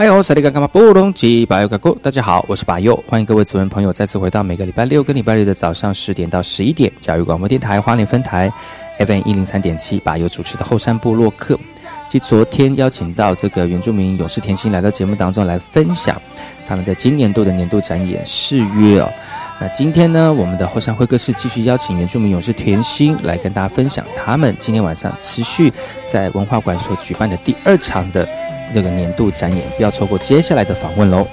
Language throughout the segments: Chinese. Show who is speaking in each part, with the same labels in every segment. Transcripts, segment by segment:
Speaker 1: 嗨哟，萨利干干嘛布隆吉巴尤嘎古，大家好，我是巴尤，欢迎各位主人朋友再次回到每个礼拜六跟礼拜日的早上十点到十一点，教育广播电台花莲分台 FM 一零三点七，巴尤主持的后山部落客。即昨天邀请到这个原住民勇士甜心来到节目当中来分享他们在今年度的年度展演誓约哦。那今天呢，我们的后山会客室继续邀请原住民勇士甜心来跟大家分享他们今天晚上持续在文化馆所举办的第二场的。那个年度展演，不要错过接下来的访问喽！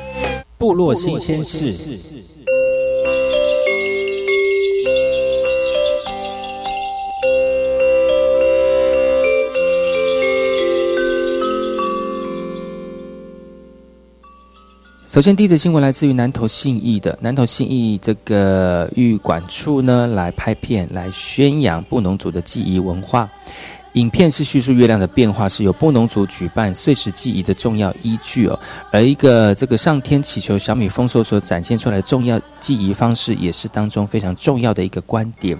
Speaker 1: 部落新鲜事。首先，第一则新闻来自于南投信义的南投信义这个玉管处呢，来拍片来宣扬布农族的记忆文化。影片是叙述月亮的变化，是由布农族举办碎石记忆的重要依据哦。而一个这个上天祈求小米丰收所展现出来的重要记忆方式，也是当中非常重要的一个观点。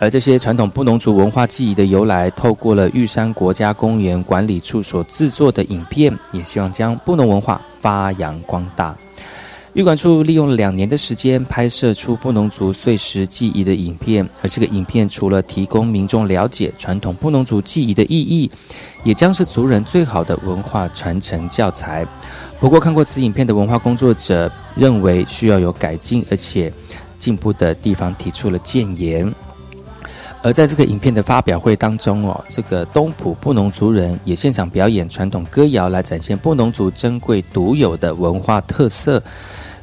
Speaker 1: 而这些传统布农族文化记忆的由来，透过了玉山国家公园管理处所制作的影片，也希望将布农文化发扬光大。玉管处利用了两年的时间，拍摄出布农族碎石记忆的影片。而这个影片除了提供民众了解传统布农族记忆的意义，也将是族人最好的文化传承教材。不过，看过此影片的文化工作者认为需要有改进，而且进步的地方提出了建言。而在这个影片的发表会当中哦，这个东埔布农族人也现场表演传统歌谣，来展现布农族珍贵独有的文化特色。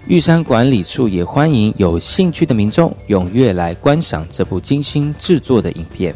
Speaker 1: 玉山管理处也欢迎有兴趣的民众踊跃来观赏这部精心制作的影片。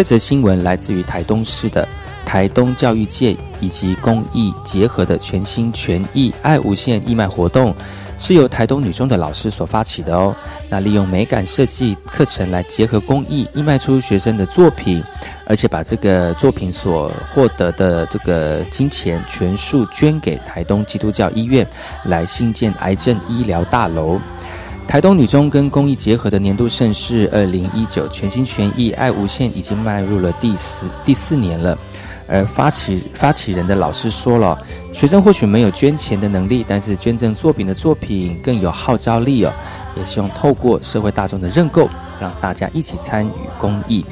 Speaker 1: 这则新闻来自于台东市的。台东教育界以及公益结合的全新全益爱无限义卖活动，是由台东女中的老师所发起的哦。那利用美感设计课程来结合公益，义卖出学生的作品，而且把这个作品所获得的这个金钱全数捐给台东基督教医院，来新建癌症医疗大楼。台东女中跟公益结合的年度盛事二零一九全心全意爱无限已经迈入了第四第四年了。而发起发起人的老师说了，学生或许没有捐钱的能力，但是捐赠作品的作品更有号召力哦。也希望透过社会大众的认购，让大家一起参与公益。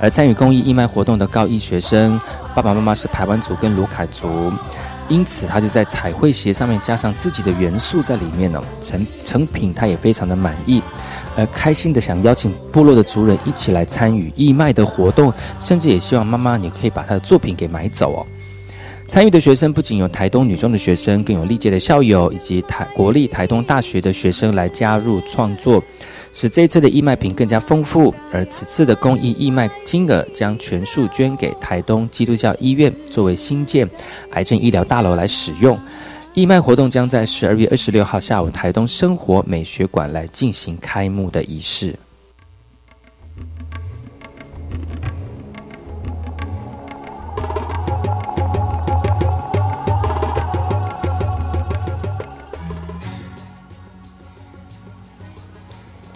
Speaker 1: 而参与公益义卖活动的高一学生，爸爸妈妈是排湾族跟卢凯族。因此，他就在彩绘鞋上面加上自己的元素在里面呢，成成品他也非常的满意，而开心的想邀请部落的族人一起来参与义卖的活动，甚至也希望妈妈你可以把他的作品给买走哦。参与的学生不仅有台东女中的学生，更有历届的校友以及台国立台东大学的学生来加入创作，使这次的义卖品更加丰富。而此次的公益义卖金额将全数捐给台东基督教医院，作为新建癌症医疗大楼来使用。义卖活动将在十二月二十六号下午台东生活美学馆来进行开幕的仪式。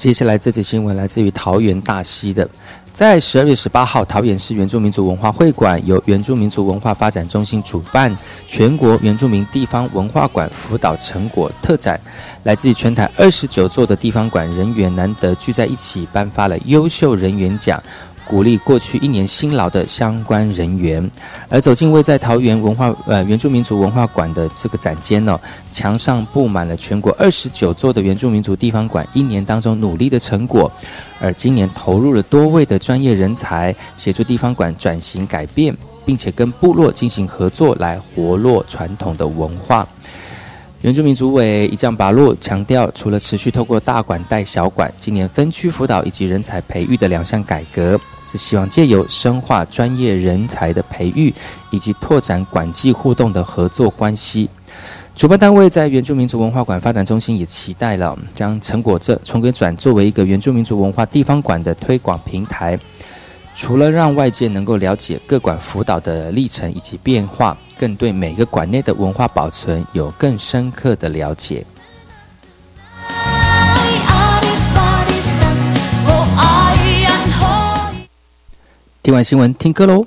Speaker 1: 接下来这则新闻来自于桃园大溪的。在十二月十八号，桃园市原住民族文化会馆由原住民族文化发展中心主办全国原住民地方文化馆辅导成果特展，来自于全台二十九座的地方馆人员难得聚在一起，颁发了优秀人员奖。鼓励过去一年辛劳的相关人员，而走进位在桃园文化呃原住民族文化馆的这个展间呢，墙上布满了全国二十九座的原住民族地方馆一年当中努力的成果，而今年投入了多位的专业人才，协助地方馆转型改变，并且跟部落进行合作，来活络传统的文化。原住民族委一将拔路强调，除了持续透过大馆带小馆，今年分区辅导以及人才培育的两项改革，是希望借由深化专业人才的培育，以及拓展馆际互动的合作关系。主办单位在原住民族文化馆发展中心也期待了，将成果这重归转作为一个原住民族文化地方馆的推广平台。除了让外界能够了解各馆辅导的历程以及变化，更对每个馆内的文化保存有更深刻的了解。听完新闻，听歌喽。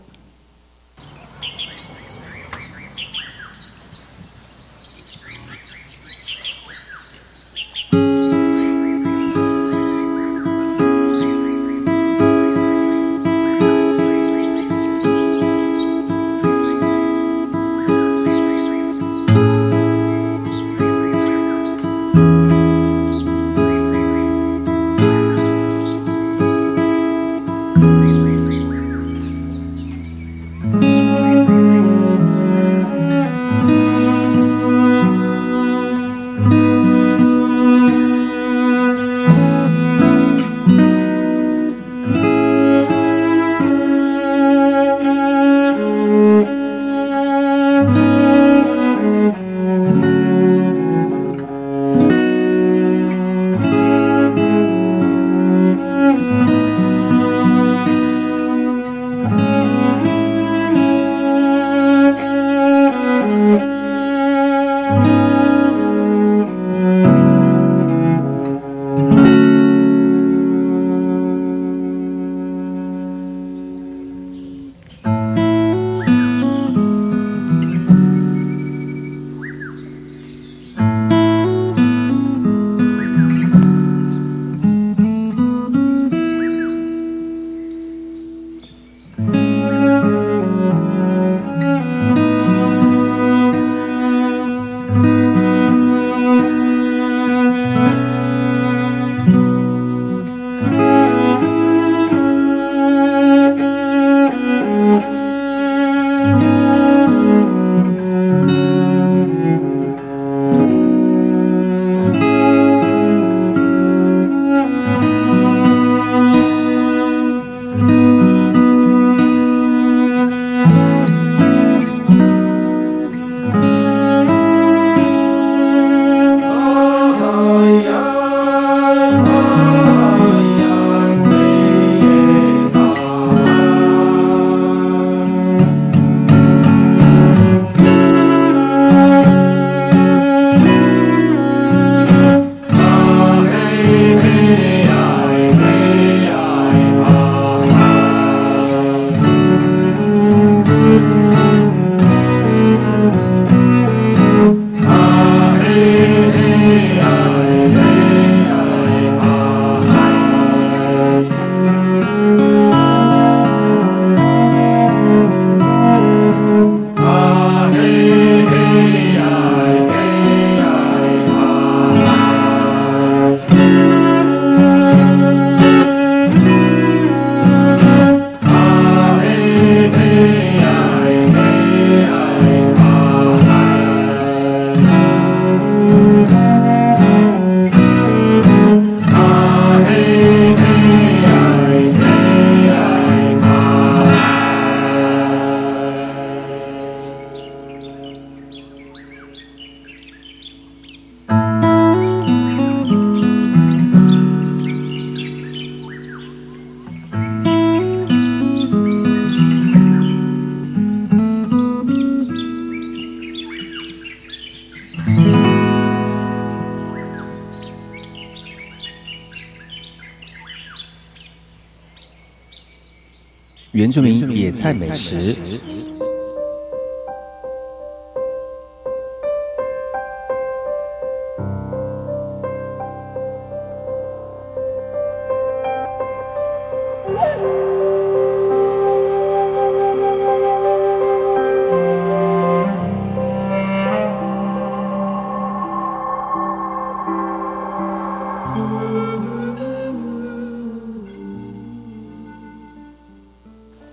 Speaker 1: 菜美食。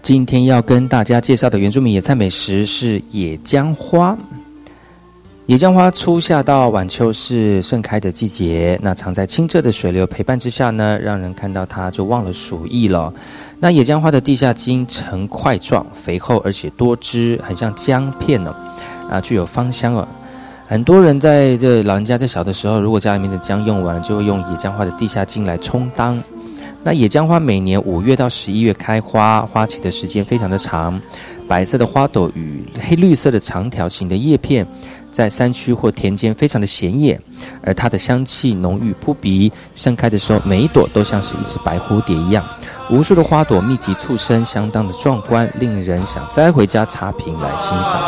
Speaker 1: 今天要跟大家介绍的原住民野菜美食是野姜花。野姜花初夏到晚秋是盛开的季节，那藏在清澈的水流陪伴之下呢，让人看到它就忘了鼠疫了。那野姜花的地下茎呈块状，肥厚而且多汁，很像姜片呢，啊，具有芳香哦。很多人在这老人家在小的时候，如果家里面的姜用完了，就会用野姜花的地下茎来充当。那野姜花每年五月到十一月开花，花期的时间非常的长。白色的花朵与黑绿色的长条形的叶片，在山区或田间非常的显眼，而它的香气浓郁扑鼻。盛开的时候，每一朵都像是一只白蝴蝶一样，无数的花朵密集簇生，相当的壮观，令人想摘回家插瓶来欣赏。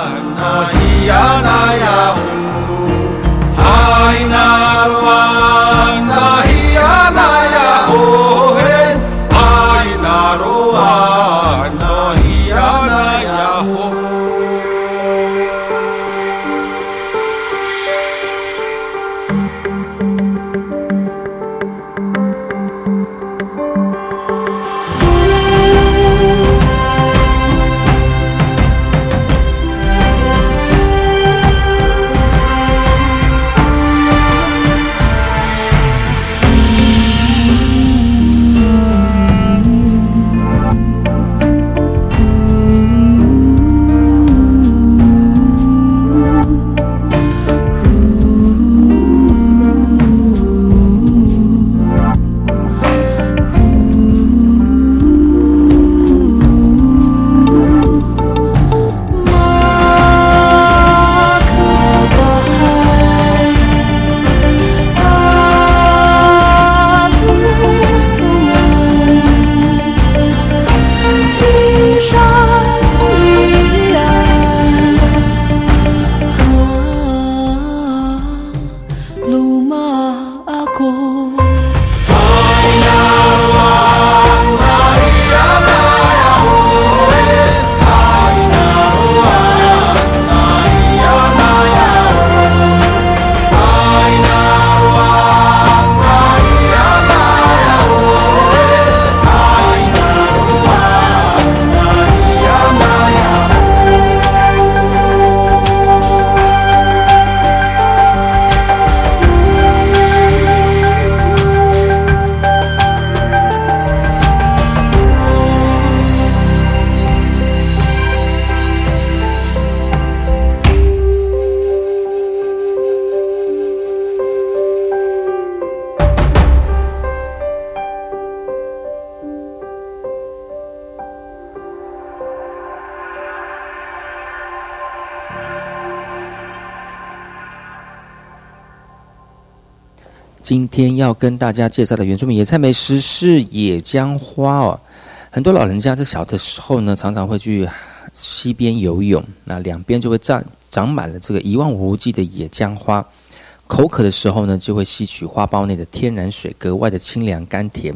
Speaker 1: 今天要跟大家介绍的原住民野菜美食是野姜花哦。很多老人家在小的时候呢，常常会去溪边游泳，那两边就会长长满了这个一望无际的野姜花。口渴的时候呢，就会吸取花苞内的天然水，格外的清凉甘甜。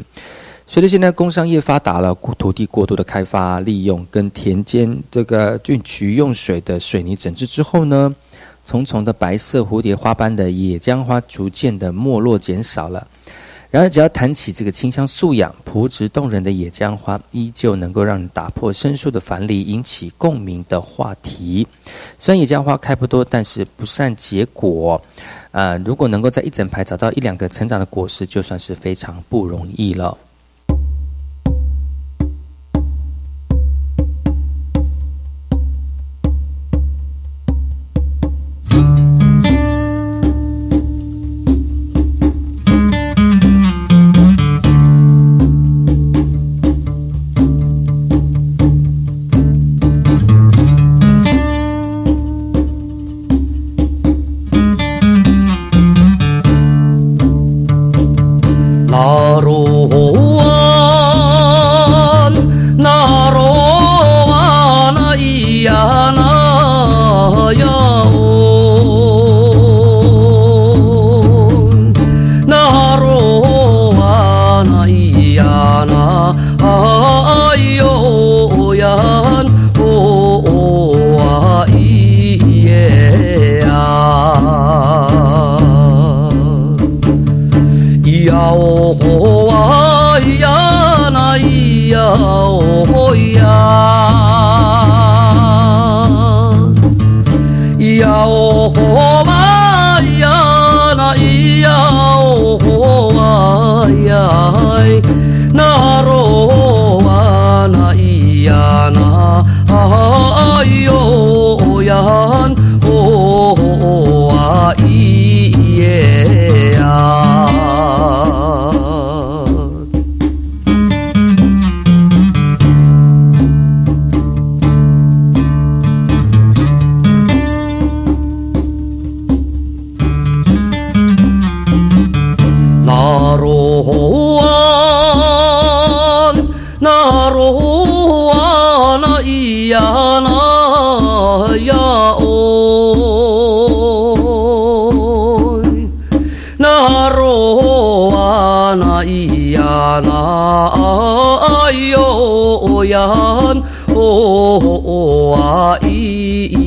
Speaker 1: 随着现在工商业发达了，土地过度的开发利用，跟田间这个进取用水的水泥整治之后呢。重重的白色蝴蝶花般的野姜花逐渐的没落减少了。然而，只要谈起这个清香素养、朴质动人的野姜花，依旧能够让人打破生疏的樊篱，引起共鸣的话题。虽然野姜花开不多，但是不善结果。呃，如果能够在一整排找到一两个成长的果实，就算是非常不容易了。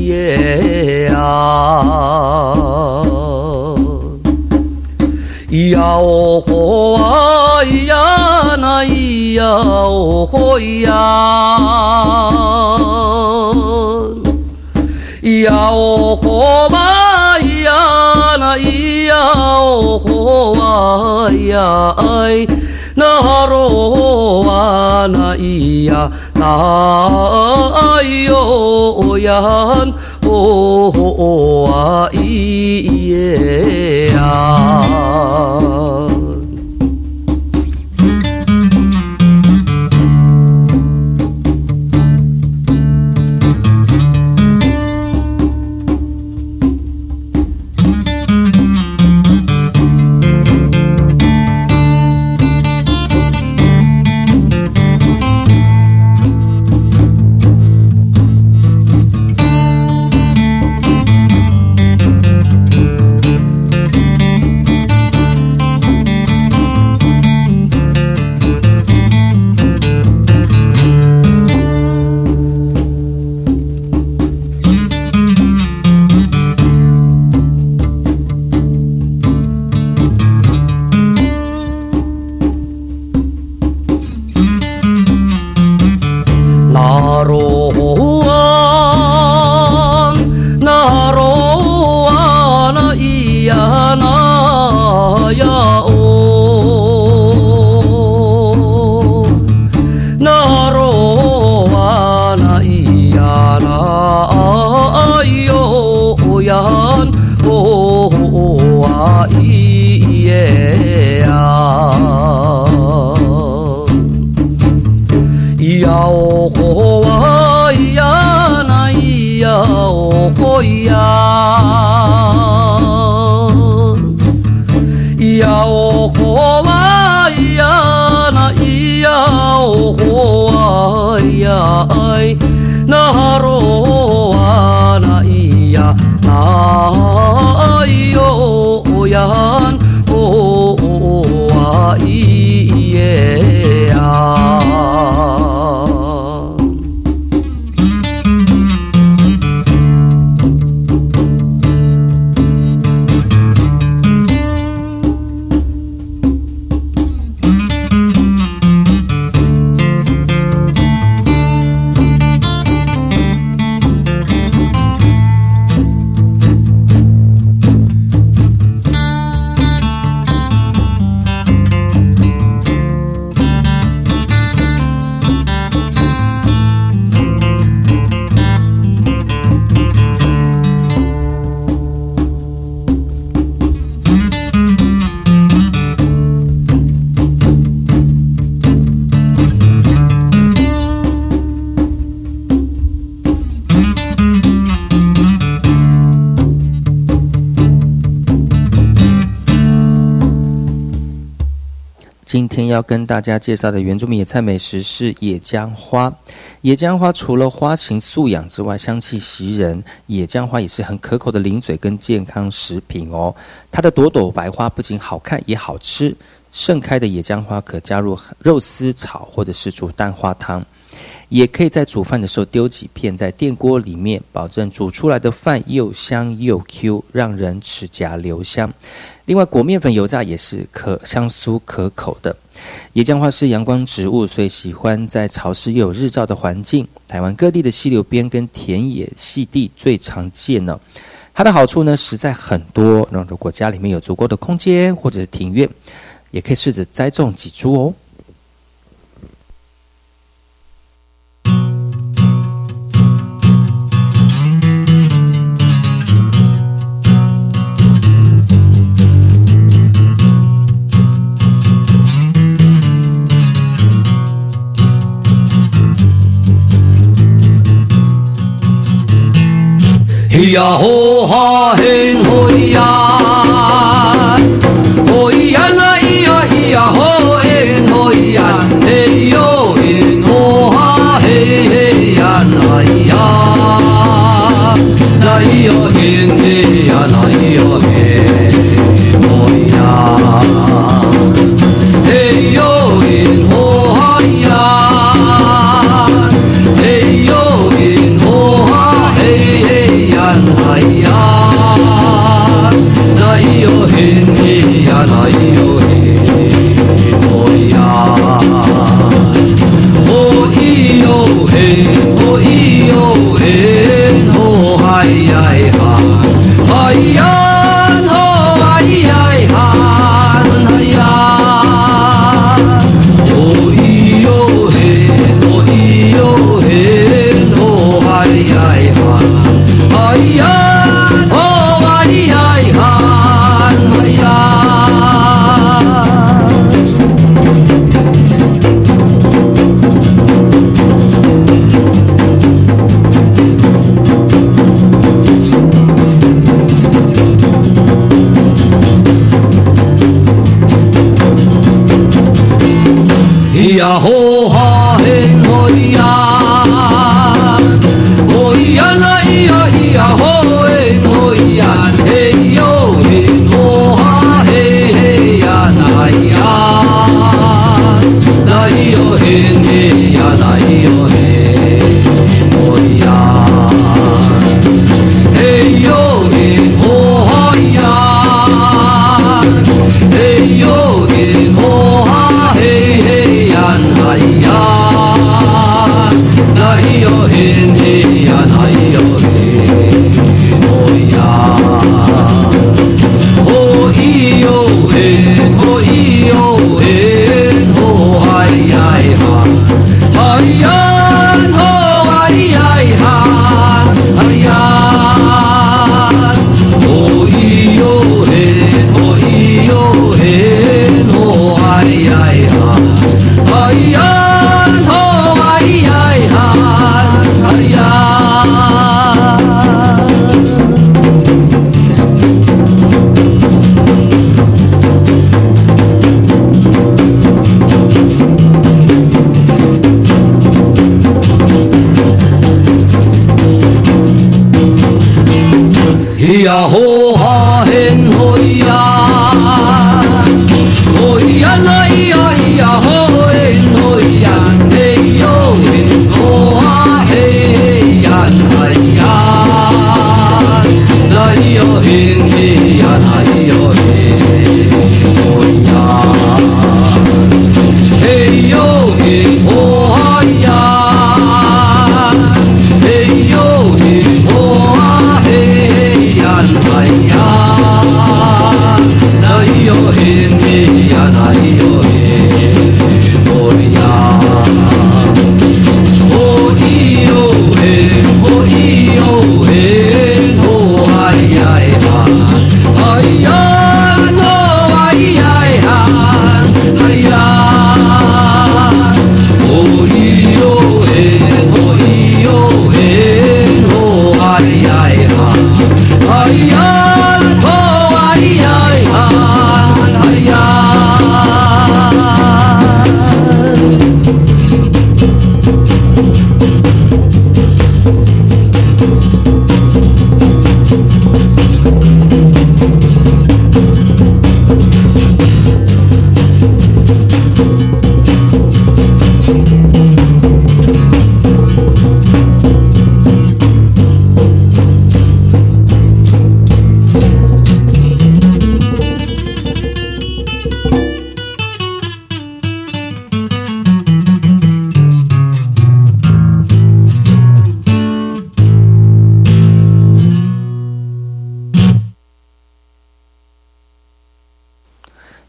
Speaker 2: 咿耶呀。呀哦吼啊呀那咿呀哦吼呀，呀哦吼嘛呀那咿呀哦吼啊呀哎，那罗啊那咿呀那哎呦呀哦哦啊咿耶呀。
Speaker 1: 今天要跟大家介绍的原住民野菜美食是野姜花。野姜花除了花型素养之外，香气袭人。野姜花也是很可口的零嘴跟健康食品哦。它的朵朵白花不仅好看，也好吃。盛开的野姜花可加入肉丝炒，或者是煮蛋花汤。也可以在煮饭的时候丢几片在电锅里面，保证煮出来的饭又香又 Q，让人齿颊留香。另外裹面粉油炸也是可香酥可口的椰浆花是阳光植物所以喜欢在潮湿又有日照的环境台湾各地的溪流边跟田野细地最常见呢它的好处呢实在很多那如果家里面有足够的空间或者是庭院也可以试着栽种几株哦。
Speaker 2: 嘿呀吼哈嘿嘿呀，嘿呀那咿呀嘿呀吼嘿嘿呀，嘿哟嘿嘿哈嘿嘿呀那咿呀，那咿呀嘿嘿呀。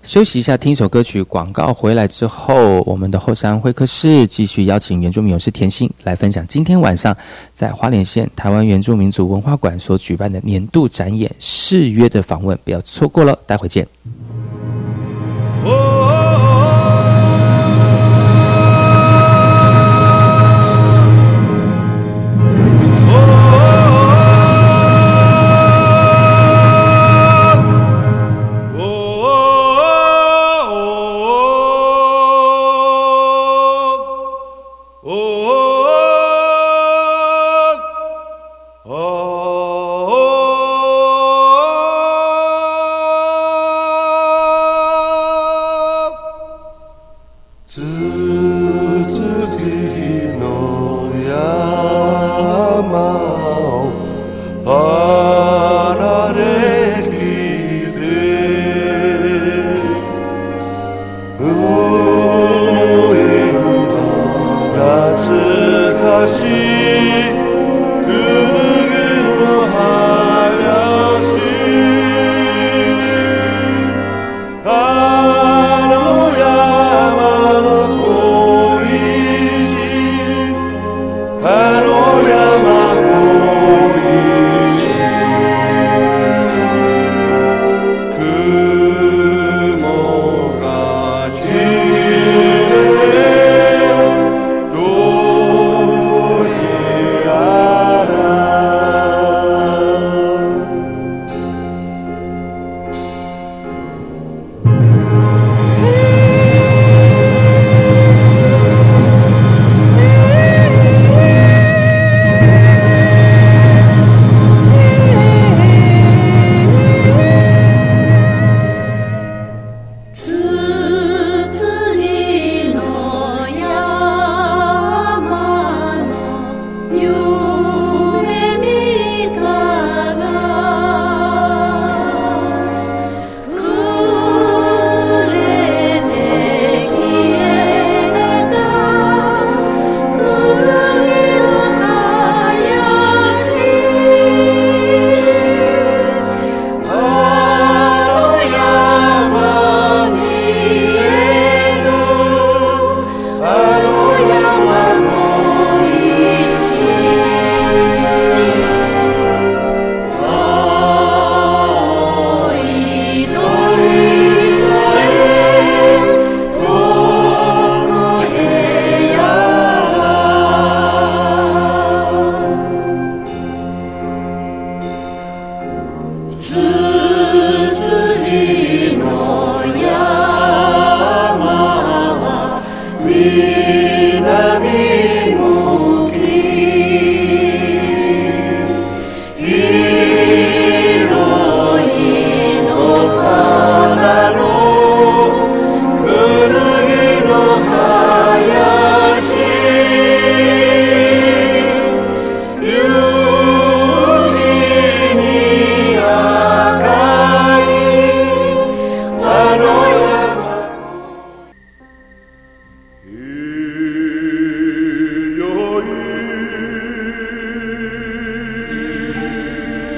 Speaker 1: 休息一下，听一首歌曲。广告回来之后，我们的后山会客室继续邀请原住民勇士田心来分享今天晚上在花莲县台湾原住民族文化馆所举办的年度展演《誓约》的访问，不要错过了。待会见。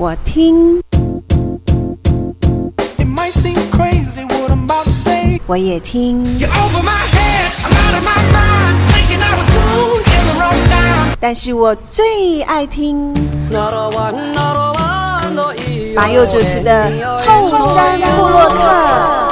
Speaker 3: 我听，我也听，但是我最爱听。马佑主持的后山部落客。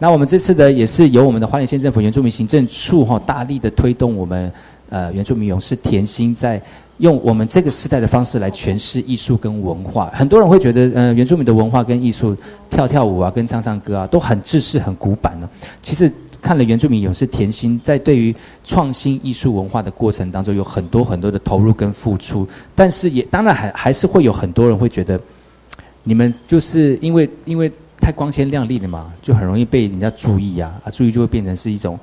Speaker 1: 那我们这次的也是由我们的花莲县政府原住民行政处哈大力的推动我们呃原住民勇士甜心在用我们这个时代的方式来诠释艺术跟文化。很多人会觉得呃原住民的文化跟艺术跳跳舞啊跟唱唱歌啊都很制式很古板呢。其实看了原住民勇士甜心在对于创新艺术文化的过程当中有很多很多的投入跟付出，但是也当然还还是会有很多人会觉得你们就是因为因为。太光鲜亮丽了嘛，就很容易被人家注意啊，啊，注意就会变成是一种，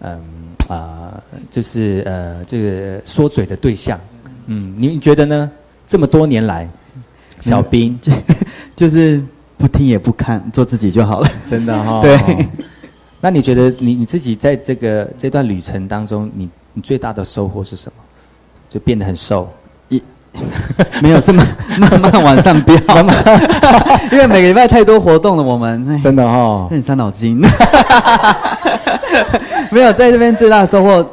Speaker 1: 嗯啊，就是呃，这个说嘴的对象。嗯，你你觉得呢？这么多年来，小兵
Speaker 4: 就是不听也不看，做自己就好了，
Speaker 1: 真的哈。
Speaker 4: 对。
Speaker 1: 那你觉得你你自己在这个这段旅程当中，你你最大的收获是什么？就变得很瘦。
Speaker 4: 没有，是慢 慢慢往上飙，因为每个礼拜太多活动了，我们
Speaker 1: 真的哦，
Speaker 4: 很伤脑筋。没有，在这边最大的收获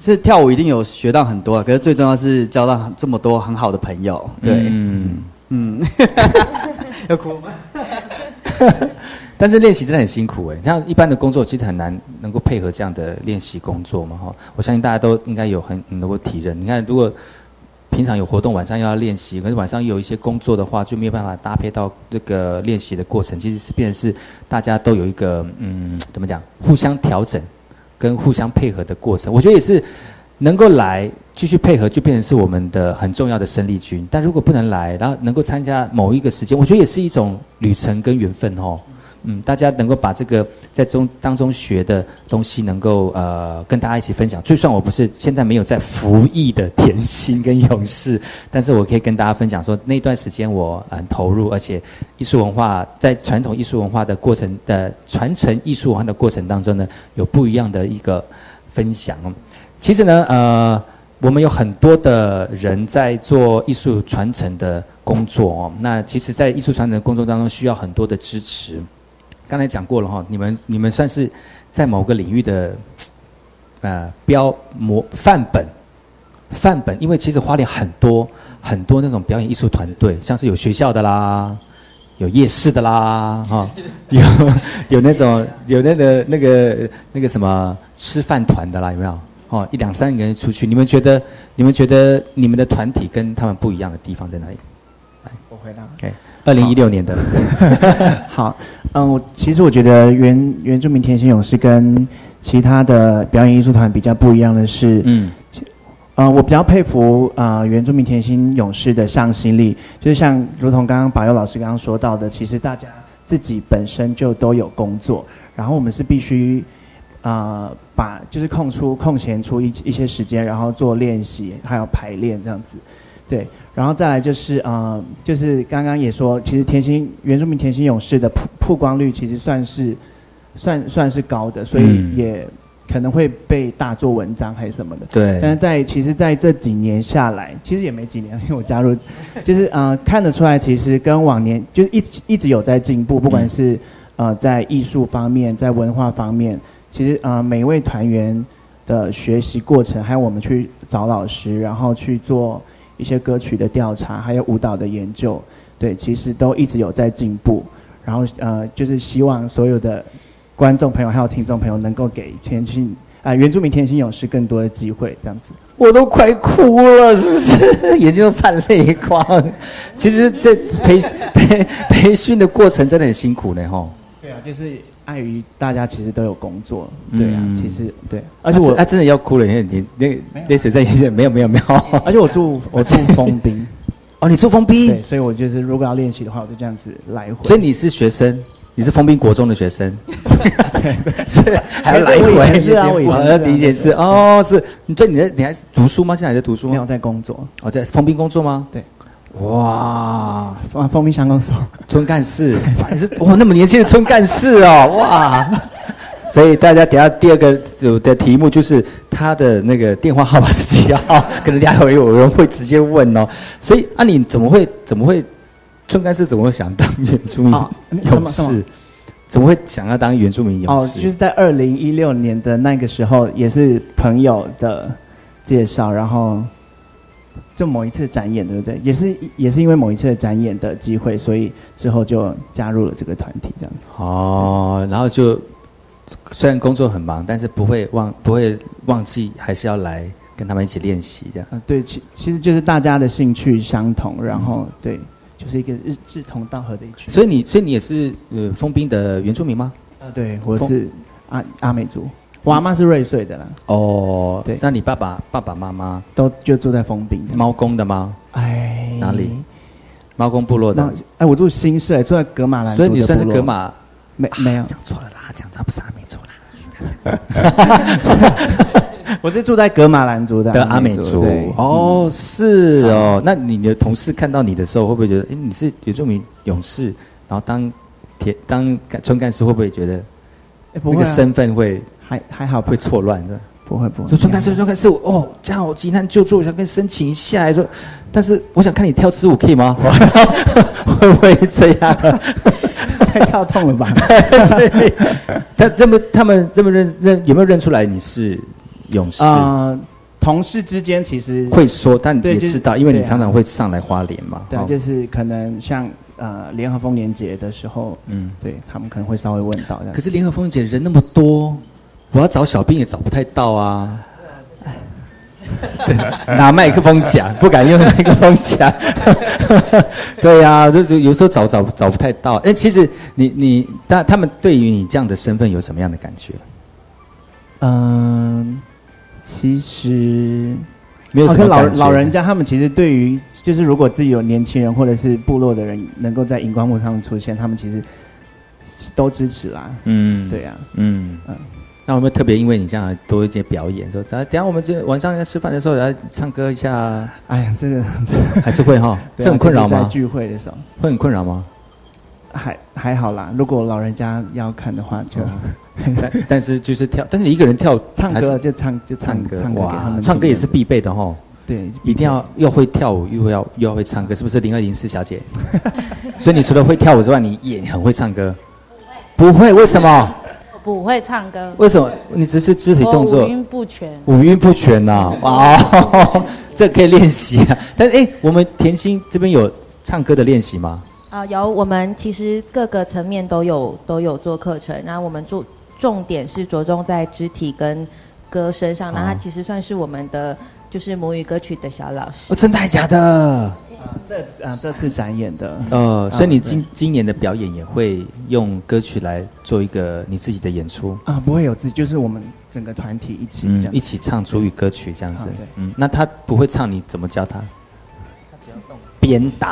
Speaker 4: 是跳舞，一定有学到很多，可是最重要是交到这么多很好的朋友。对，嗯嗯，要哭吗？
Speaker 1: 但是练习真的很辛苦哎，像一般的工作其实很难能够配合这样的练习工作嘛哈。我相信大家都应该有很能够体认。你看，如果平常有活动，晚上要练习，可是晚上有一些工作的话，就没有办法搭配到这个练习的过程。其实是变成是大家都有一个嗯，怎么讲，互相调整跟互相配合的过程。我觉得也是能够来继续配合，就变成是我们的很重要的生力军。但如果不能来，然后能够参加某一个时间，我觉得也是一种旅程跟缘分哦。嗯，大家能够把这个在中当中学的东西，能够呃跟大家一起分享。就算我不是现在没有在服役的甜心跟勇士，但是我可以跟大家分享说，那段时间我很投入，而且艺术文化在传统艺术文化的过程的传承艺术文化的过程当中呢，有不一样的一个分享。其实呢，呃，我们有很多的人在做艺术传承的工作哦。那其实，在艺术传承的工作当中，需要很多的支持。刚才讲过了哈，你们你们算是在某个领域的呃标模范本范本，因为其实花莲很多很多那种表演艺术团队，像是有学校的啦，有夜市的啦，哈，有 有那种有那个那个那个什么吃饭团的啦，有没有？哦，一两三个人出去，你们觉得你们觉得你们的团体跟他们不一样的地方在哪里？
Speaker 5: 来，我回答。
Speaker 1: OK。二零一六年的，
Speaker 5: 好，嗯，我其实我觉得原原住民田心勇士跟其他的表演艺术团比较不一样的是，嗯，嗯，我比较佩服啊原住民甜心勇士的向心力，就是像如同刚刚保佑老师刚刚说到的，其实大家自己本身就都有工作，然后我们是必须啊把就是空出空闲出一一些时间，然后做练习还有排练这样子，对。然后再来就是啊，就是刚刚也说，其实甜心原住民甜心勇士的曝曝光率其实算是算算是高的，所以也可能会被大做文章还是什么的。
Speaker 1: 对。
Speaker 5: 但是在其实，在这几年下来，其实也没几年，因为我加入，就是啊，看得出来，其实跟往年就是一直一直有在进步，不管是呃在艺术方面，在文化方面，其实啊每位团员的学习过程，还有我们去找老师，然后去做。一些歌曲的调查，还有舞蹈的研究，对，其实都一直有在进步。然后呃，就是希望所有的观众朋友还有听众朋友能够给天心啊、原住民天心勇士更多的机会，这样子。
Speaker 1: 我都快哭了，是不是？眼睛都泛泪光。其实这培培培训的过程真的很辛苦呢，哈。
Speaker 5: 对啊，就是碍于大家其实都有工作，对啊，
Speaker 1: 嗯
Speaker 5: 其实对，而且我
Speaker 1: 他真的要哭了，你你那个泪水在眼睛没有没有没有。
Speaker 5: 而且我住 我住封冰，
Speaker 1: 哦，你住封冰
Speaker 5: 对，，所以我就是如果要练习的话，我就这样子来回。
Speaker 1: 所以你是学生，你是封冰国中的学生，是还要来
Speaker 5: 我以
Speaker 1: 回
Speaker 5: 前是啊我以前是啊
Speaker 1: 要理解是哦，是你对你在你还是读书吗？现在还在读书吗？
Speaker 5: 没有在工作，
Speaker 1: 哦，在封冰工作吗？
Speaker 5: 对。
Speaker 1: 哇，
Speaker 5: 啊，封冰乡公所，
Speaker 1: 村干事，哇你是哇那么年轻的村干事哦，哇！所以大家等下第二个有的题目就是他的那个电话号码是几号，可能等一下有有人会直接问哦。所以啊，你怎么会怎么会村干事怎么会想当原住民 勇士？怎么会想要当原住民勇
Speaker 5: 哦，就是在二零一六年的那个时候，也是朋友的介绍，然后就某一次展演，对不对？也是也是因为某一次的展演的机会，所以之后就加入了这个团体，这样子。
Speaker 1: 哦，然后就虽然工作很忙，但是不会忘不会忘记，还是要来跟他们一起练习这样。
Speaker 5: 啊，对，其其实就是大家的兴趣相同，然后对，就是一个志志同道合的一群。
Speaker 1: 所以你所以你也是呃封冰的原住民吗？
Speaker 5: 啊，对，我是阿阿美族，我阿妈是瑞穗的啦，
Speaker 1: 哦，
Speaker 5: 对
Speaker 1: 那你爸爸爸爸妈妈
Speaker 5: 都就住在封冰的。
Speaker 1: 猫公的吗？
Speaker 5: 哎，
Speaker 1: 哪里？猫公部落的，
Speaker 5: 哎，我住新社，住在格马兰。
Speaker 1: 所以你算是格马？
Speaker 5: 没没有，
Speaker 1: 讲错了啦，讲他不是阿美族啦。
Speaker 5: 我是住在格马兰族的
Speaker 1: 的阿美族哦，是哦。那你的同事看到你的时候，会不会觉得，哎，你是原住民勇士，然后当铁当干村干事，会不会觉得那个身份会
Speaker 5: 还还好不
Speaker 1: 会错乱的？
Speaker 5: 不会不会。
Speaker 1: 说村干事，村干事，哦，这样我急难救助，我想跟你申请一下，说，但是我想看你跳支舞，可以吗？会不会这样？
Speaker 5: 太跳痛了吧？
Speaker 1: 对，他这么他们这么认认有没有认出来你是勇士？
Speaker 5: 呃，同事之间其实
Speaker 1: 会说，但你也知道，因为你常常会上来花莲嘛。
Speaker 5: 对就是可能像呃联合丰年节的时候，
Speaker 1: 嗯，
Speaker 5: 对他们可能会稍微问到这样。
Speaker 1: 可是联合风姐人那么多，我要找小兵也找不太到啊。对 拿麦克风讲，不敢用麦克风讲。对呀、这就有时候找找找不太到。哎，其实你你，但他们对于你这样的身份有什么样的感觉？
Speaker 5: 嗯，其实
Speaker 1: 没有什么
Speaker 5: 老老人家他们其实对于就是如果自己有年轻人或者是部落的人能够在荧光幕上出现，他们其实都支持啦。
Speaker 1: 嗯
Speaker 5: 对呀、
Speaker 1: 嗯
Speaker 5: 嗯
Speaker 1: 那有没有特别因为你这样多一些表演，说等下等下我们这晚上要吃饭的时候来唱歌一下啊？
Speaker 5: 哎呀，这个
Speaker 1: 还是会哈？这很困扰吗？
Speaker 5: 聚会的时候
Speaker 1: 会很困扰吗？
Speaker 5: 还还好啦，如果老人家要看的话就。
Speaker 1: 但但是就是跳，但是你一个人跳
Speaker 5: 唱歌就唱就唱
Speaker 1: 唱歌
Speaker 5: 唱歌给他
Speaker 1: 哇，
Speaker 5: 们
Speaker 1: 唱歌也是必备的哈。
Speaker 5: 对，
Speaker 1: 一定要又会跳舞，又要又要会唱歌，是不是零二零四小姐？所以你除了会跳舞之外，你也很会唱歌。不会？为什么？
Speaker 6: 我不会唱歌，
Speaker 1: 为什么？你只是肢体动作
Speaker 6: 五音不全。
Speaker 1: 五音不全呐、哇、哦，这可以练习啊。但是哎，我们甜心这边有唱歌的练习吗？
Speaker 7: 啊、有我们其实各个层面都有都有做课程，然后我们做重点是着重在肢体跟歌声上，那他
Speaker 1: 哦
Speaker 7: 其实算是我们的就是母语歌曲的小老师。
Speaker 1: 哦，真的还假的？
Speaker 5: 这啊这次展演的
Speaker 1: 呃，所以你今今年的表演也会用歌曲来做一个你自己的演出，
Speaker 5: 啊不会有自就是我们整个团体一起这样，
Speaker 1: 嗯一起唱主语歌曲这样子。嗯，那他不会唱，你怎么教他？他只要动鞭打，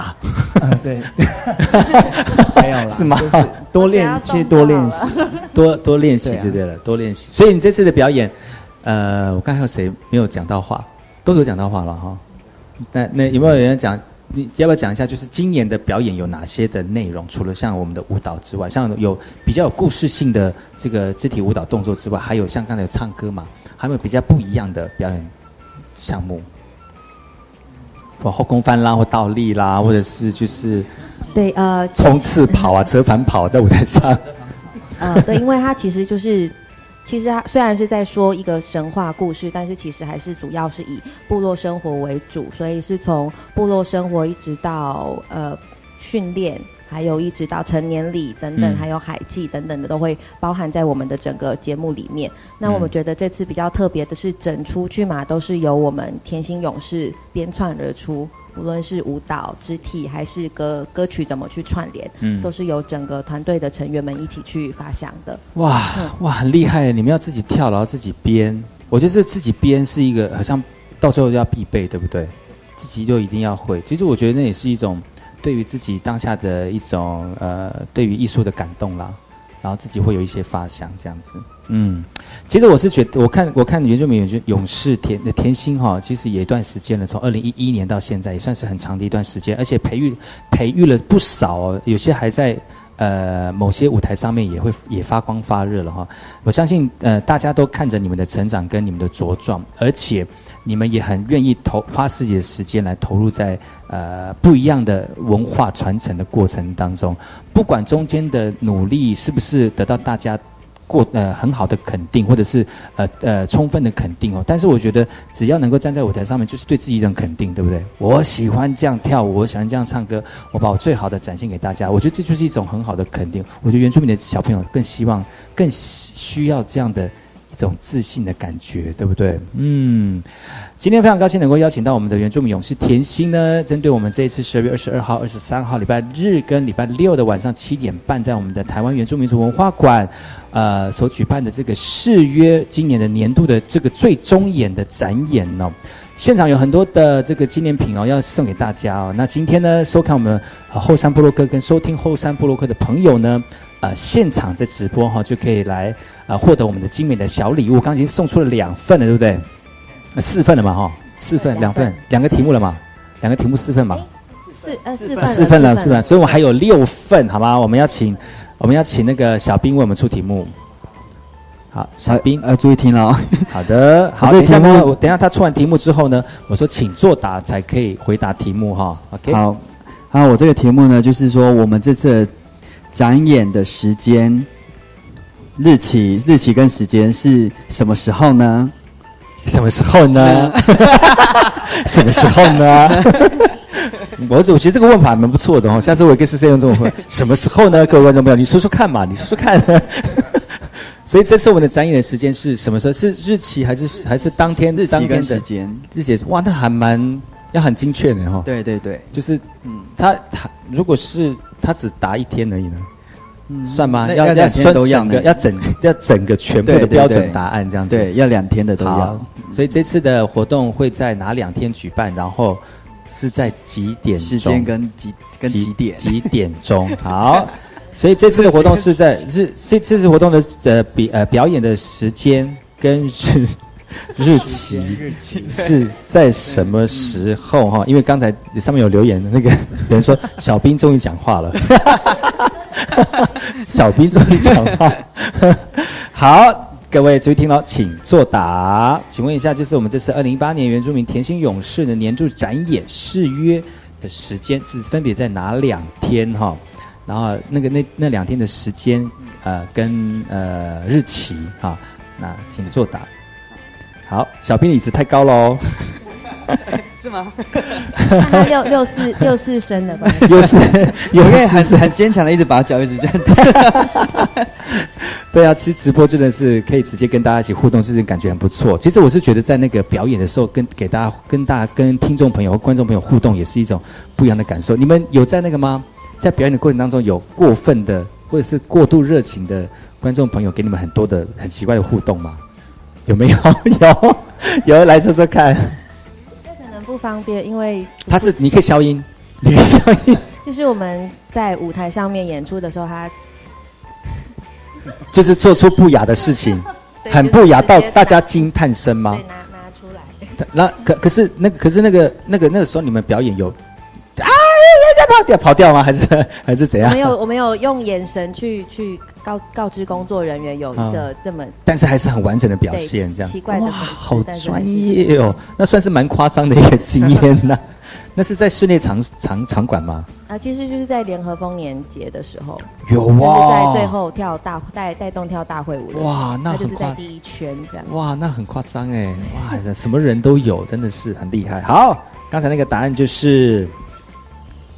Speaker 5: 啊对，没有了，
Speaker 1: 是吗
Speaker 5: 就是多练，其实多练习，
Speaker 1: 多多练习就对了，多练习。所以你这次的表演，呃，我刚才有谁没有讲到话？都有讲到话了哈。那那有没有人讲？你要不要讲一下？就是今年的表演有哪些的内容？除了像我们的舞蹈之外，像有比较有故事性的这个肢体舞蹈动作之外，还有像刚才有唱歌嘛，还有比较不一样的表演项目？或后空翻啦，或倒立啦，或者是就是
Speaker 7: 对，呃，
Speaker 1: 冲刺跑啊、折返跑在舞台上。
Speaker 7: 呃，对，因为它其实就是，其实它虽然是在说一个神话故事，但是其实还是主要是以部落生活为主，所以是从部落生活一直到呃训练，还有一直到成年礼等等，
Speaker 1: 嗯
Speaker 7: 还有海祭等等的，都会包含在我们的整个节目里面。那我们
Speaker 1: 嗯
Speaker 7: 觉得这次比较特别的是，整出剧码都是由我们甜心勇士编串而出。无论是舞蹈、肢体还是歌歌曲怎么去串联，
Speaker 1: 嗯
Speaker 7: 都是由整个团队的成员们一起去发想的。
Speaker 1: 哇哇，很厉害！你们要自己跳，然后自己编。我觉得这自己编是一个好像到最后要必备，对不对？自己就一定要会。其实我觉得那也是一种对于自己当下的一种呃，对于艺术的感动啦。然后自己会有一些发想，这样子。嗯，其实我是觉得，我看我看原住民勇勇士甜甜心哈，其实也一段时间了，从二零一一年到现在，也算是很长的一段时间，而且培育培育了不少，有些还在呃某些舞台上面也会也发光发热了哈。我相信呃大家都看着你们的成长跟你们的茁壮，而且你们也很愿意投花自己的时间来投入在呃不一样的文化传承的过程当中，不管中间的努力是不是得到大家。过呃很好的肯定，或者是呃呃充分的肯定哦。但是我觉得只要能够站在舞台上面，就是对自己一种肯定，对不对？我喜欢这样跳舞，我喜欢这样唱歌，我把我最好的展现给大家。我觉得这就是一种很好的肯定。我觉得原住民的小朋友更希望、更需要这样的一种自信的感觉，对不对？嗯。今天非常高兴能够邀请到我们的原住民勇士甜心呢，针对我们这一次十二月二十二号、二十三号礼拜日跟礼拜六的晚上七点半，在我们的台湾原住民族文化馆，呃，所举办的这个誓约今年的年度的这个最终演的展演哦。现场有很多的这个纪念品哦，要送给大家哦。那今天呢，收看我们、呃、后山部落客跟收听后山部落客的朋友呢，呃，现场在直播哈、就可以来呃获得我们的精美的小礼物。刚刚已经送出了两份了，对不对？呃四份了嘛，哈，四份，两份，两个题目了嘛，两个题目四份嘛，
Speaker 7: 四呃四
Speaker 1: 啊
Speaker 7: 份
Speaker 1: 四份了，是吧？所以我们还有六份，好吗？我们要请，我们要请那个小兵为我们出题目。好，小兵，
Speaker 4: 呃，注意听了哦。
Speaker 1: 好的，好，
Speaker 4: 这个题
Speaker 1: 等一下呢，
Speaker 4: 目
Speaker 1: 我等一下他出完题目之后呢，我说请作答才可以回答题目哈。OK，
Speaker 4: 好，好，我这个题目呢，就是说我们这次的展演的时间、日期、日期跟时间是什么时候呢？
Speaker 1: 什么时候呢？什么时候呢？我我觉得这个问法蛮不错的哦，下次我也可以试试用这种问。什么时候呢？各位观众朋友，你说说看嘛，你说说看。所以这次我们的展演的时间是什么时候？是日期还是还是当天？
Speaker 4: 日期跟时间？
Speaker 1: 日期哇，那还蛮要很精确的哈、哦。
Speaker 4: 对对对，
Speaker 1: 就是
Speaker 4: 嗯，
Speaker 1: 他他如果是他只答一天而已呢，
Speaker 4: 嗯
Speaker 1: 算吗？
Speaker 4: 那要两天
Speaker 1: 算
Speaker 4: 都要呢
Speaker 1: 整个要整要整个全部的标准答案这样子。
Speaker 4: 对，要两天的都要。
Speaker 1: 所以这次的活动会在哪两天举办？然后是在几点？
Speaker 4: 时间跟几跟几点？
Speaker 1: 几点钟？好，所以这次的活动是在日这这次活动的呃比呃表演的时间跟日 日期是在什么时候哈？因为刚才上面有留言，那个人说 小兵终于讲话了，小兵终于讲话，好。各位注意听了，请作答。请问一下，就是我们这次二零一八年原住民甜心勇士的年度展演誓约的时间是分别在哪两天哈？然后那个那那两天的时间呃跟呃日期哈，那请作答。好，小兵椅子太高喽。
Speaker 4: 是吗？
Speaker 7: 他六六四六四升的吧？
Speaker 1: 六四
Speaker 4: 有可以很很坚强的一直把脚一直这样。
Speaker 1: 对啊，其实直播真的是可以直接跟大家一起互动，这种感觉很不错。其实我是觉得在那个表演的时候，跟给大家、跟大家、跟听众朋友、观众朋友互动，也是一种不一样的感受。你们有在那个吗？在表演的过程当中，有过分的或者是过度热情的观众朋友给你们很多的很奇怪的互动吗？有没有？有有，来说说看。
Speaker 7: 这可能不方便，因为
Speaker 1: 他是你可以消音，你可以消音。
Speaker 7: 就是我们在舞台上面演出的时候，他
Speaker 1: 就是做出不雅的事情，很不雅到大家惊叹声吗
Speaker 7: 对？拿拿出来。
Speaker 1: 那可可是那个可是那个那个那个时候你们表演有跑掉跑掉吗？还是 还是怎样？
Speaker 7: 我们有我没有用眼神去去告告知工作人员有一个这么，
Speaker 1: 但是还是很完整的表现，这样
Speaker 7: 奇怪的
Speaker 1: 哇，好专业哦，那算是蛮夸张的一个经验呐。那是在室内场场场馆吗？
Speaker 7: 啊，其实就是在联合丰年节的时候，
Speaker 1: 有
Speaker 7: 就是
Speaker 1: 哇
Speaker 7: 在最后跳大带带动跳大会舞的，
Speaker 1: 哇那
Speaker 7: 他就是在第一圈这样。
Speaker 1: 哇，那很夸张哎！哇，什么人都有，真的是很厉害。好，刚才那个答案就是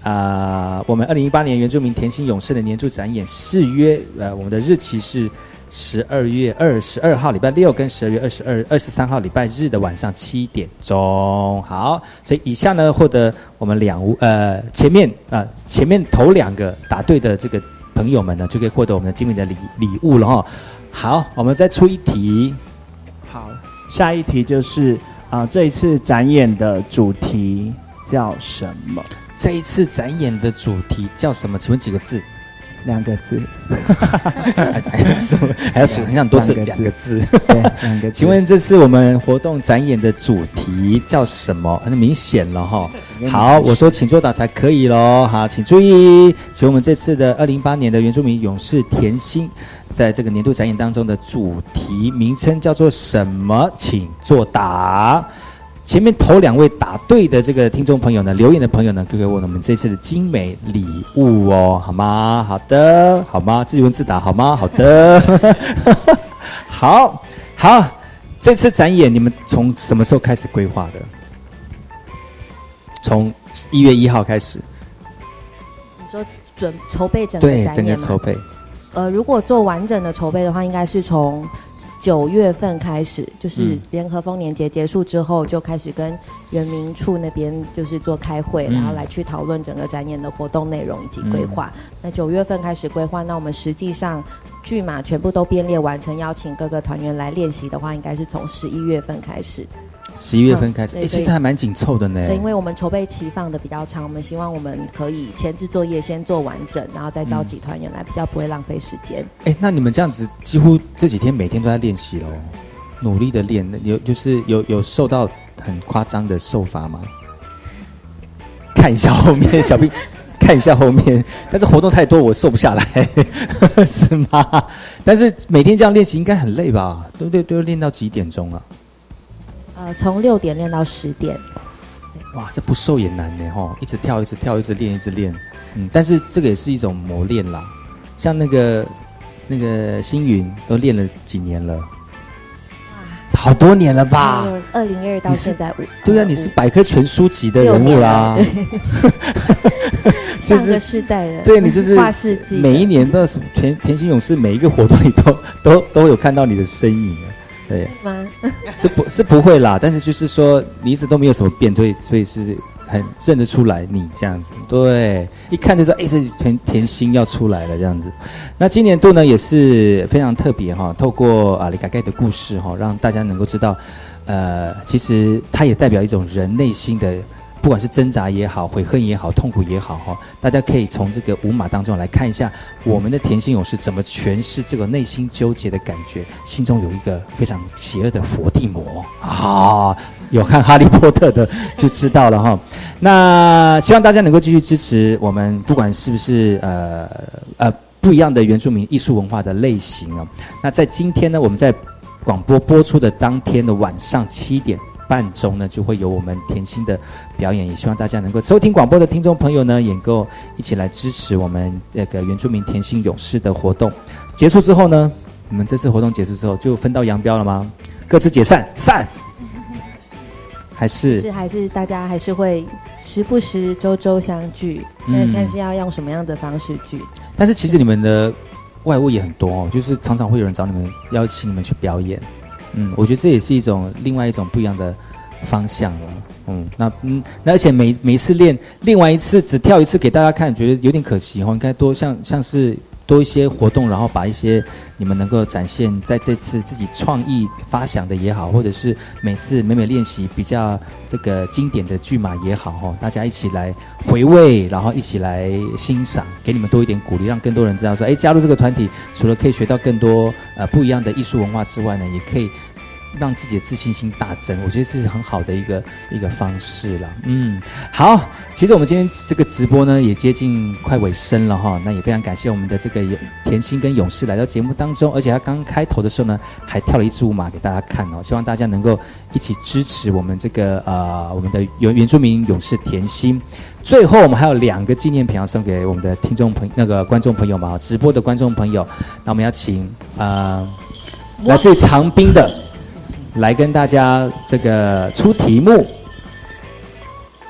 Speaker 1: 啊，我们二零一八年原住民甜心勇士的年度展演誓约，呃，我们的日期是十二月二十二号礼拜六跟十二月二十二、二十三号礼拜日的晚上七点钟。好，所以以下呢获得我们两呃前面啊前面头两个答对的这个朋友们呢，就可以获得我们的精美的礼礼物了哈。好，我们再出一题。
Speaker 5: 好，下一题就是啊，这一次展演的主题叫什么？
Speaker 1: 这一次展演的主题叫什么？请问几个字？
Speaker 5: 两个字。
Speaker 1: 还要数，还要数，很想多是两个字。
Speaker 5: 对，两个。
Speaker 1: 请问这次我们活动展演的主题叫什么？很明显了哈。好，我说请作答才可以喽。好，请注意，请我们这次的二零一八年的原住民勇士甜心。在这个年度展演当中的主题名称叫做什么？请作答。前面头两位答对的这个听众朋友呢，留言的朋友呢，可给我我们这次的精美礼物哦，好吗？好的，好吗？自己问自答好吗？好的，好好。这次展演你们从什么时候开始规划的？从一月一号开始。
Speaker 7: 你说准筹备整个
Speaker 1: 对整个筹备。
Speaker 7: 呃，如果做完整的筹备的话，应该是从九月份开始，就是联合丰年节结束之后，就开始跟原民处那边就是做开会，然后来去讨论整个展演的活动内容以及规划。那九月份开始规划，那我们实际上剧码全部都编列完成，邀请各个团员来练习的话，应该是从十一月份开始。
Speaker 1: 十一月份开始，哎，其实还蛮紧凑的呢。
Speaker 7: 对，因为我们筹备期放的比较长，我们希望我们可以前置作业先做完整，然后再召集团员来，比较不会浪费时间。
Speaker 1: 哎，那你们这样子几乎这几天每天都在练习喽，努力的练，有就是有有受到很夸张的受罚吗？看一下后面，小兵，看一下后面，但是活动太多，我瘦不下来，是吗？但是每天这样练习应该很累吧？对不对？都要练到几点钟啊？
Speaker 7: 呃，从六点练到十点，
Speaker 1: 哇，这不瘦也难呢吼，一直跳，一直跳，一直练，一直练，嗯，但是这个也是一种磨练啦。像那个那个星云都练了几年了，哇，好多年了吧？
Speaker 7: 二零二到现在五，
Speaker 1: 对啊，你是百科全书级的人物啦，
Speaker 7: 上个世代的，
Speaker 1: 对你就是
Speaker 7: 跨世纪，
Speaker 1: 每一年的甜甜心勇士每一个活动里 都都都有看到你的身影啊。对
Speaker 7: 吗？
Speaker 1: 是不，是不会啦。但是就是说，你一直都没有什么变，对，所以是很认得出来你这样子。对，一看就知道，哎，这甜甜心要出来了这样子。那今年度呢也是非常特别哈，透过啊李嘎盖的故事哈，让大家能够知道，呃，其实它也代表一种人内心的。不管是挣扎也好，悔恨也好，痛苦也好，哈，大家可以从这个舞马当中来看一下我们的甜心勇士怎么诠释这个内心纠结的感觉，心中有一个非常邪恶的伏地魔啊！有看哈利波特的就知道了哈。那希望大家能够继续支持我们，不管是不是呃呃不一样的原住民艺术文化的类型啊。那在今天呢，我们在广播播出的当天的晚上七点。半钟呢，就会有我们甜心的表演，也希望大家能够收听广播的听众朋友呢，也能够一起来支持我们那个原住民甜心勇士的活动。结束之后呢，你们这次活动结束之后就分道扬镳了吗？各自解散，散？还是？
Speaker 7: 是还是大家还是会时不时周周相聚？那但是要用什么样的方式聚？
Speaker 1: 但是其实你们的外物也很多哦，就是常常会有人找你们邀请你们去表演。嗯，我觉得这也是一种另外一种不一样的方向了。嗯，那嗯，那而且每每次练练完一次，只跳一次给大家看，觉得有点可惜哦。应该多像像是多一些活动，然后把一些你们能够展现在这次自己创意发想的也好，或者是每次每每练习比较这个经典的剧码也好，哈，大家一起来回味，然后一起来欣赏，给你们多一点鼓励，让更多人知道说，哎，加入这个团体，除了可以学到更多呃不一样的艺术文化之外呢，也可以。让自己的自信心大增，我觉得这是很好的一个一个方式了。嗯，好，其实我们今天这个直播呢也接近快尾声了哈，那也非常感谢我们的这个甜心跟勇士来到节目当中，而且他刚开头的时候呢还跳了一支舞马给大家看哦，希望大家能够一起支持我们这个呃我们的原原住民勇士甜心。最后我们还有两个纪念品要送给我们的听众朋那个观众朋友们啊，直播的观众朋友，那我们要请呃来自长滨的。来跟大家这个出题目，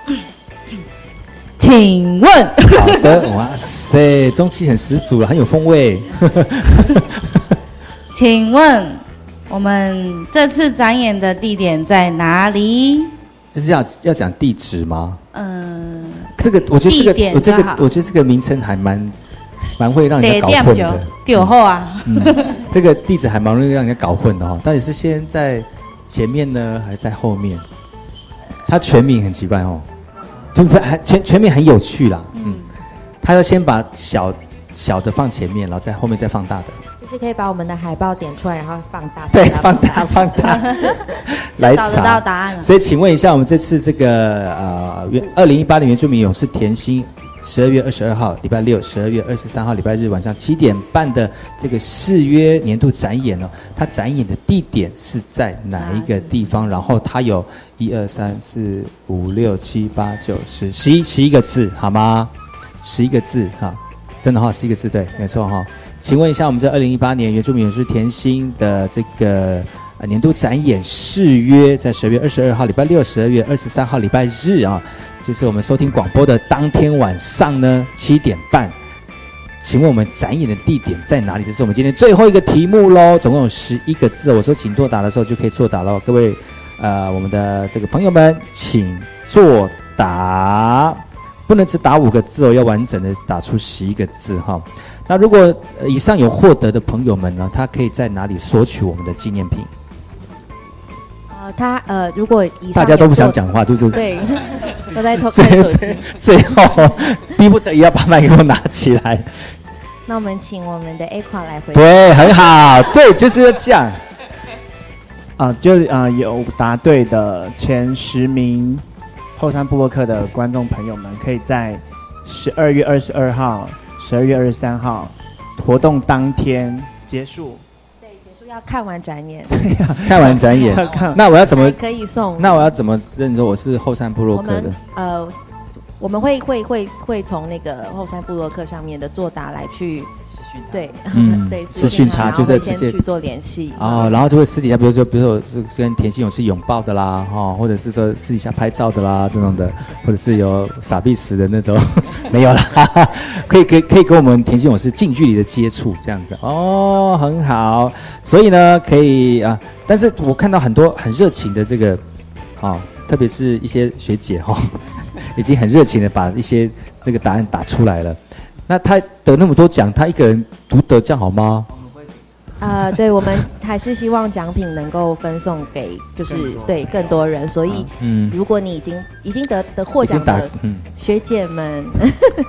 Speaker 6: 请问，
Speaker 1: 好的，哇塞，中气很十足了，很有风味。
Speaker 6: 请问我们这次展演的地点在哪里？
Speaker 1: 就是要要讲地址吗？
Speaker 6: 嗯，
Speaker 1: 这个我觉得这
Speaker 6: 地
Speaker 1: 个我这个
Speaker 6: 点
Speaker 1: 我觉得这个名称还蛮蛮会让人家搞混的。
Speaker 6: 丢后啊，
Speaker 1: 嗯，这个地址还蛮容易让人家搞混的哦。到底是先在前面呢，还在后面？他全名很奇怪哦，就不还全全名很有趣啦。嗯，他要先把小小的放前面，然后在后面再放大的。
Speaker 7: 就是可以把我们的海报点出来，然后放大。
Speaker 1: 对，放大放大，来
Speaker 7: 找到答案了
Speaker 1: 所以，请问一下，我们这次这个呃，原二零一八的原住民勇士甜心，十二月二十二号礼拜六，十二月二十三号礼拜日晚上七点半的这个誓约年度展演呢，它展演的地点是在哪一个地方？然后它有一二三四五六七八九十十一十一个字，好吗？十一个字哈，真的哈，十一个字对，没错哈。请问一下，我们在二零一八年原住民勇士甜心的这个年度展演誓约，在十二月二十二号礼拜六，十二月二十三号礼拜日啊，就是我们收听广播的当天晚上呢七点半。请问我们展演的地点在哪里？这是我们今天最后一个题目喽，总共有十一个字。我说请作答的时候就可以作答喽，各位呃我们的这个朋友们，请作答，不能只打五个字哦，要完整的打出十一个字哈。那如果、以上有获得的朋友们呢，他可以在哪里索取我们的纪念品？
Speaker 7: 呃，他呃，如果
Speaker 1: 大家都不想讲话，对不对？
Speaker 7: 对，都在偷
Speaker 1: 最
Speaker 7: 看手机
Speaker 1: 最。最后逼不得已要把麦克风拿起来。
Speaker 7: 那我们请我们的 A 款来回答。
Speaker 1: 对，很好，对，就是要这样。
Speaker 5: 啊，就啊、有答对的前十名后山部落克的观众朋友们，可以在十二月二十二号、十二月二十三号活动当天结束。
Speaker 7: 说要看完展演，对 呀
Speaker 1: 看完展演，那我要怎么
Speaker 7: 可以送。
Speaker 1: 那我要怎么认出我是后山部落
Speaker 7: 我们
Speaker 1: 客的？
Speaker 7: 呃，我们会会会会从那个后山部落客上面的作答来去 对，
Speaker 1: 嗯
Speaker 7: 对，
Speaker 1: 私讯他就是直接
Speaker 7: 先去做联系。
Speaker 1: 哦，然后就会私底下，比如说，比如说我是跟田心勇是拥抱的啦，哈、或者是说私底下拍照的啦，这种的，或者是有傻逼时的那种，没有啦，可以可以可以跟我们田心勇是近距离的接触，这样子哦，很好。所以呢，可以啊，但是我看到很多很热情的这个，啊、特别是一些学姐哈、已经很热情的把一些那个答案打出来了。那他得那么多奖，他一个人独得这样好吗？
Speaker 7: 呃，对，我们还是希望奖品能够分送给就是对更多人，所以
Speaker 1: 嗯
Speaker 7: 如果你已经已经得得获奖的
Speaker 1: 嗯。
Speaker 7: 学姐们，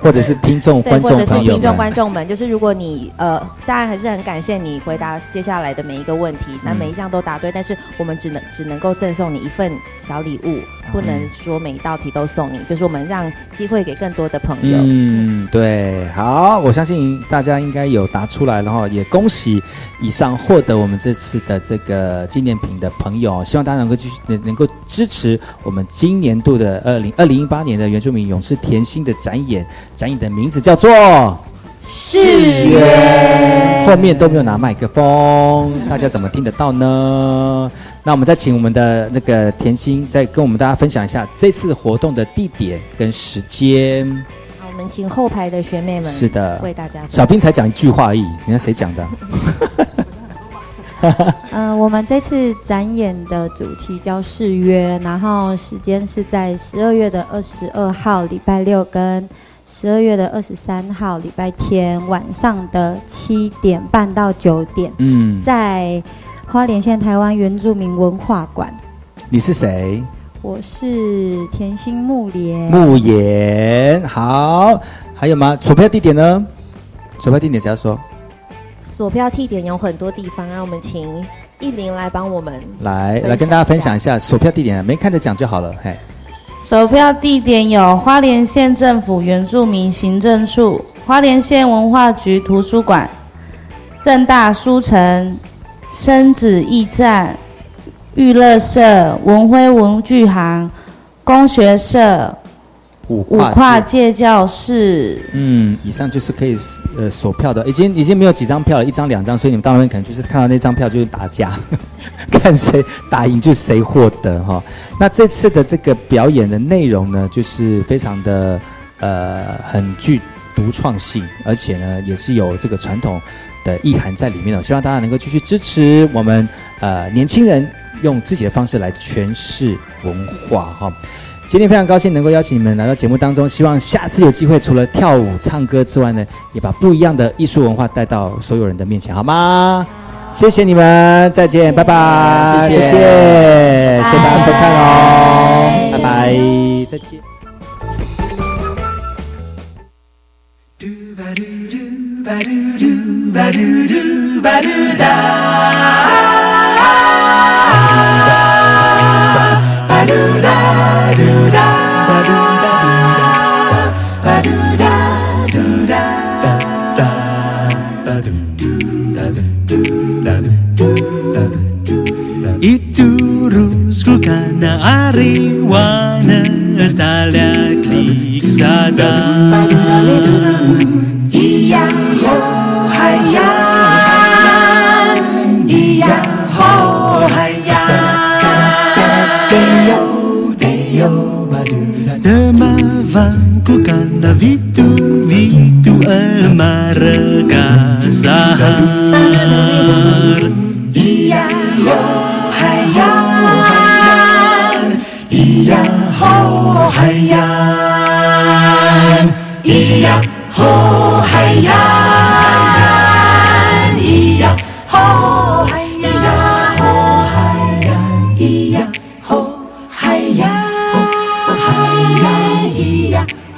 Speaker 1: 或者是听众、
Speaker 7: 对，
Speaker 1: 观
Speaker 7: 或者是
Speaker 1: 众朋友
Speaker 7: 听众，观众们，就是如果你呃，当然还是很感谢你回答接下来的每一个问题，那
Speaker 1: 嗯
Speaker 7: 每一项都答对，但是我们只能只能够赠送你一份小礼物，不能说每一道题都送你，就是我们让机会给更多的朋友。
Speaker 1: 嗯，对，好，我相信大家应该有答出来然后，也恭喜以上获得我们这次的这个纪念品的朋友，希望大家能够继续能能够支持我们今年度的二零二零一八年的原住民勇士甜心的展演，展演的名字叫做。
Speaker 7: 誓
Speaker 1: 约，后面都没有拿麦克风，大家怎么听得到呢？那我们再请我们的那个甜心，再跟我们大家分享一下这次活动的地点跟时间。
Speaker 7: 请后排的学妹们
Speaker 1: 是的，
Speaker 7: 为大家
Speaker 1: 小兵才讲一句话而已，你看谁讲的？
Speaker 8: 嗯、我们这次展演的主题叫誓约，然后时间是在十二月的二十二号礼拜六跟十二月的二十三号礼拜天晚上的七点半到九点，
Speaker 1: 嗯
Speaker 8: 在花莲县台湾原住民文化馆。
Speaker 1: 你是谁？
Speaker 8: 我是甜心木莲。
Speaker 1: 慕言。好，还有吗？索票地点呢？索票地点谁要说？
Speaker 7: 索票地点有很多地方，让我们请艺林来帮我们
Speaker 1: 来，来跟大家分享一下索票地点，没看着讲就好了。嘿，
Speaker 6: 首票地点有花莲县政府原住民行政处、花莲县文化局图书馆、正大书城、生子驿站、娱乐社、文辉文具行、工学社、
Speaker 1: 五
Speaker 6: 五跨界教室。
Speaker 1: 嗯，以上就是可以呃索票的，已经已经没有几张票了，一张两张，所以你们到那边可能就是看到那张票就是打架，看谁打赢就谁获得哈。那这次的这个表演的内容呢，就是非常的呃很具独创性，而且呢也是有这个传统的意涵在里面的。希望大家能够继续支持我们呃年轻人用自己的方式来诠释文化哈。今天非常高兴能够邀请你们来到节目当中，希望下次有机会除了跳舞唱歌之外呢，也把不一样的艺术文化带到所有人的面前，好吗？谢谢你们，再见，拜拜，
Speaker 4: 谢谢
Speaker 1: 再见，谢谢大家收看哦，拜拜，再见。
Speaker 9: Itu rusku karena Ariwana wana Estalda klik sadar
Speaker 10: Iya ho
Speaker 9: hayah vanco canna vitu vitu
Speaker 10: e mare casar Iya ho haya, iya ho haya, iya ho haya.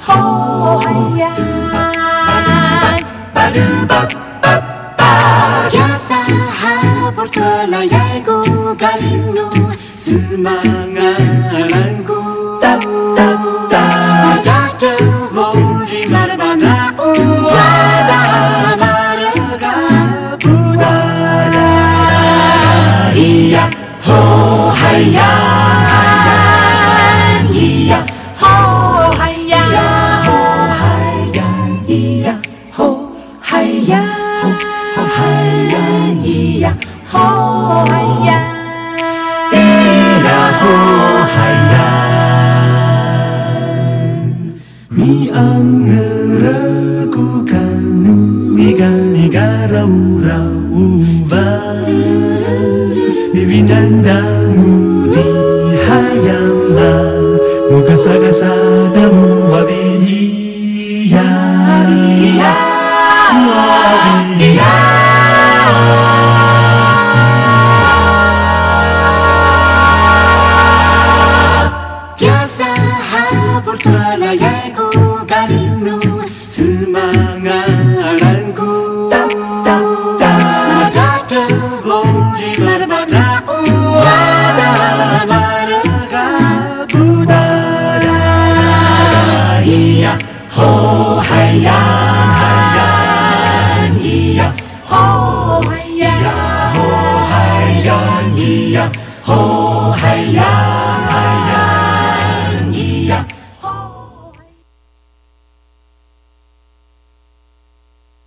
Speaker 10: hô hay ya ba dum ba ba ba ya sa ha por la ya go galu no sumai